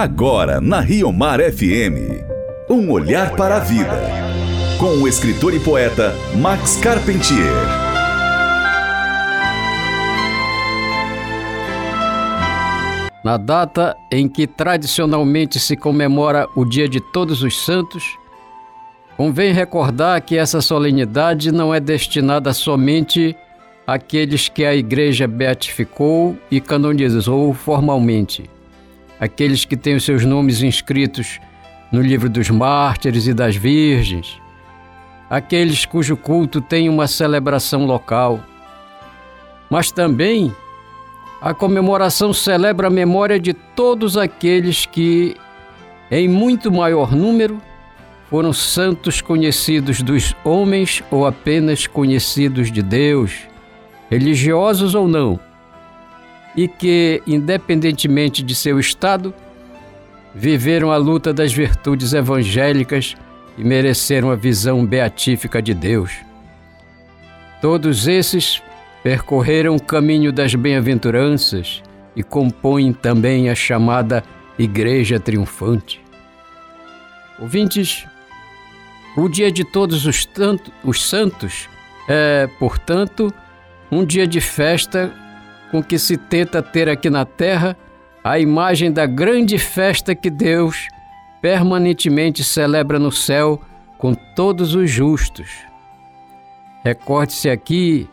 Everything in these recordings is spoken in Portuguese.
Agora na Rio Mar FM. Um olhar para a vida. Com o escritor e poeta Max Carpentier. Na data em que tradicionalmente se comemora o Dia de Todos os Santos, convém recordar que essa solenidade não é destinada somente àqueles que a Igreja beatificou e canonizou formalmente aqueles que têm os seus nomes inscritos no livro dos mártires e das virgens, aqueles cujo culto tem uma celebração local. Mas também a comemoração celebra a memória de todos aqueles que, em muito maior número, foram santos conhecidos dos homens ou apenas conhecidos de Deus, religiosos ou não e que, independentemente de seu estado, viveram a luta das virtudes evangélicas e mereceram a visão beatífica de Deus. Todos esses percorreram o caminho das bem-aventuranças e compõem também a chamada Igreja Triunfante. Ouvintes, o dia de todos os, tanto, os santos é, portanto, um dia de festa com que se tenta ter aqui na terra a imagem da grande festa que Deus permanentemente celebra no céu com todos os justos. Recorde-se aqui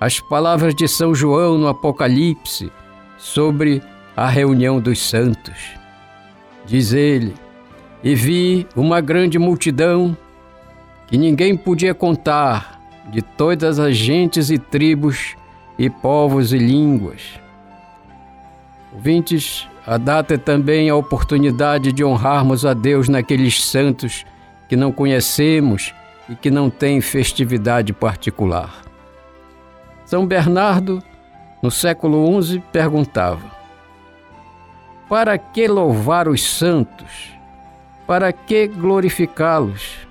as palavras de São João no Apocalipse sobre a reunião dos santos. Diz ele: E vi uma grande multidão que ninguém podia contar, de todas as gentes e tribos e povos e línguas. Ouvintes, a data é também a oportunidade de honrarmos a Deus naqueles santos que não conhecemos e que não têm festividade particular. São Bernardo, no século XI, perguntava: Para que louvar os santos? Para que glorificá-los?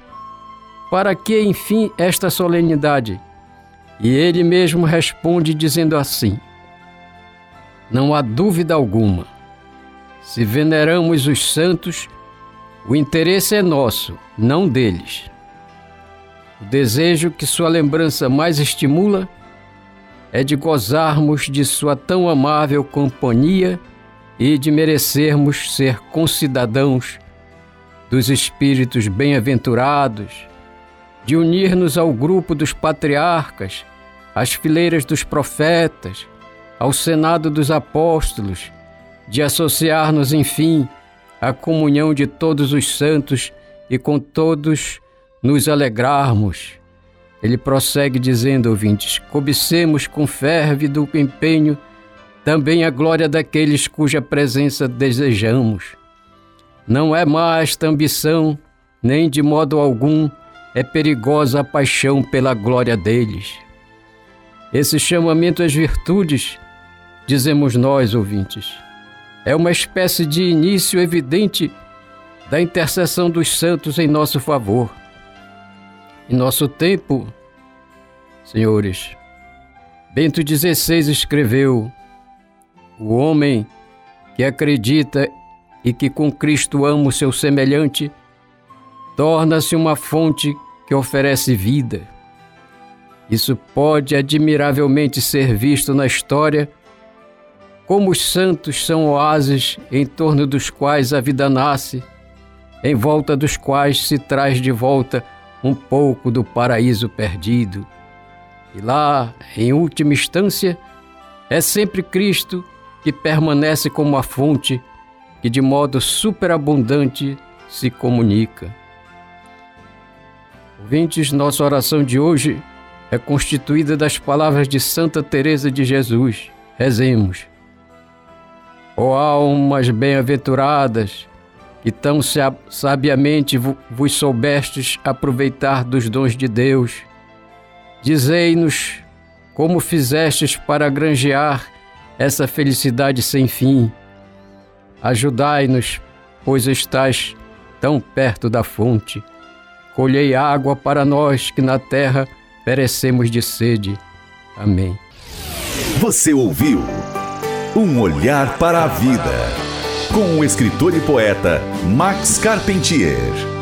Para que, enfim, esta solenidade? E ele mesmo responde dizendo assim: Não há dúvida alguma. Se veneramos os santos, o interesse é nosso, não deles. O desejo que sua lembrança mais estimula é de gozarmos de sua tão amável companhia e de merecermos ser concidadãos dos espíritos bem-aventurados, de unir-nos ao grupo dos patriarcas às fileiras dos profetas, ao senado dos apóstolos, de associar-nos, enfim, à comunhão de todos os santos e com todos nos alegrarmos. Ele prossegue dizendo, ouvintes: cobicemos com férvido empenho também a glória daqueles cuja presença desejamos. Não é esta ambição, nem de modo algum é perigosa a paixão pela glória deles. Esse chamamento às virtudes, dizemos nós, ouvintes, é uma espécie de início evidente da intercessão dos santos em nosso favor. Em nosso tempo, senhores, Bento XVI escreveu: O homem que acredita e que com Cristo ama o seu semelhante, torna-se uma fonte que oferece vida. Isso pode admiravelmente ser visto na história, como os santos são oásis em torno dos quais a vida nasce, em volta dos quais se traz de volta um pouco do paraíso perdido. E lá, em última instância, é sempre Cristo que permanece como a fonte que de modo superabundante se comunica. Ouvintes, nossa oração de hoje é constituída das palavras de Santa Teresa de Jesus. Rezemos. Ó oh, almas bem-aventuradas, que tão sabiamente vos soubestes aproveitar dos dons de Deus, dizei-nos como fizestes para granjear essa felicidade sem fim. Ajudai-nos, pois estais tão perto da fonte. Colhei água para nós que na terra perecemos de sede. Amém. Você ouviu Um Olhar para a Vida. com o escritor e poeta Max Carpentier.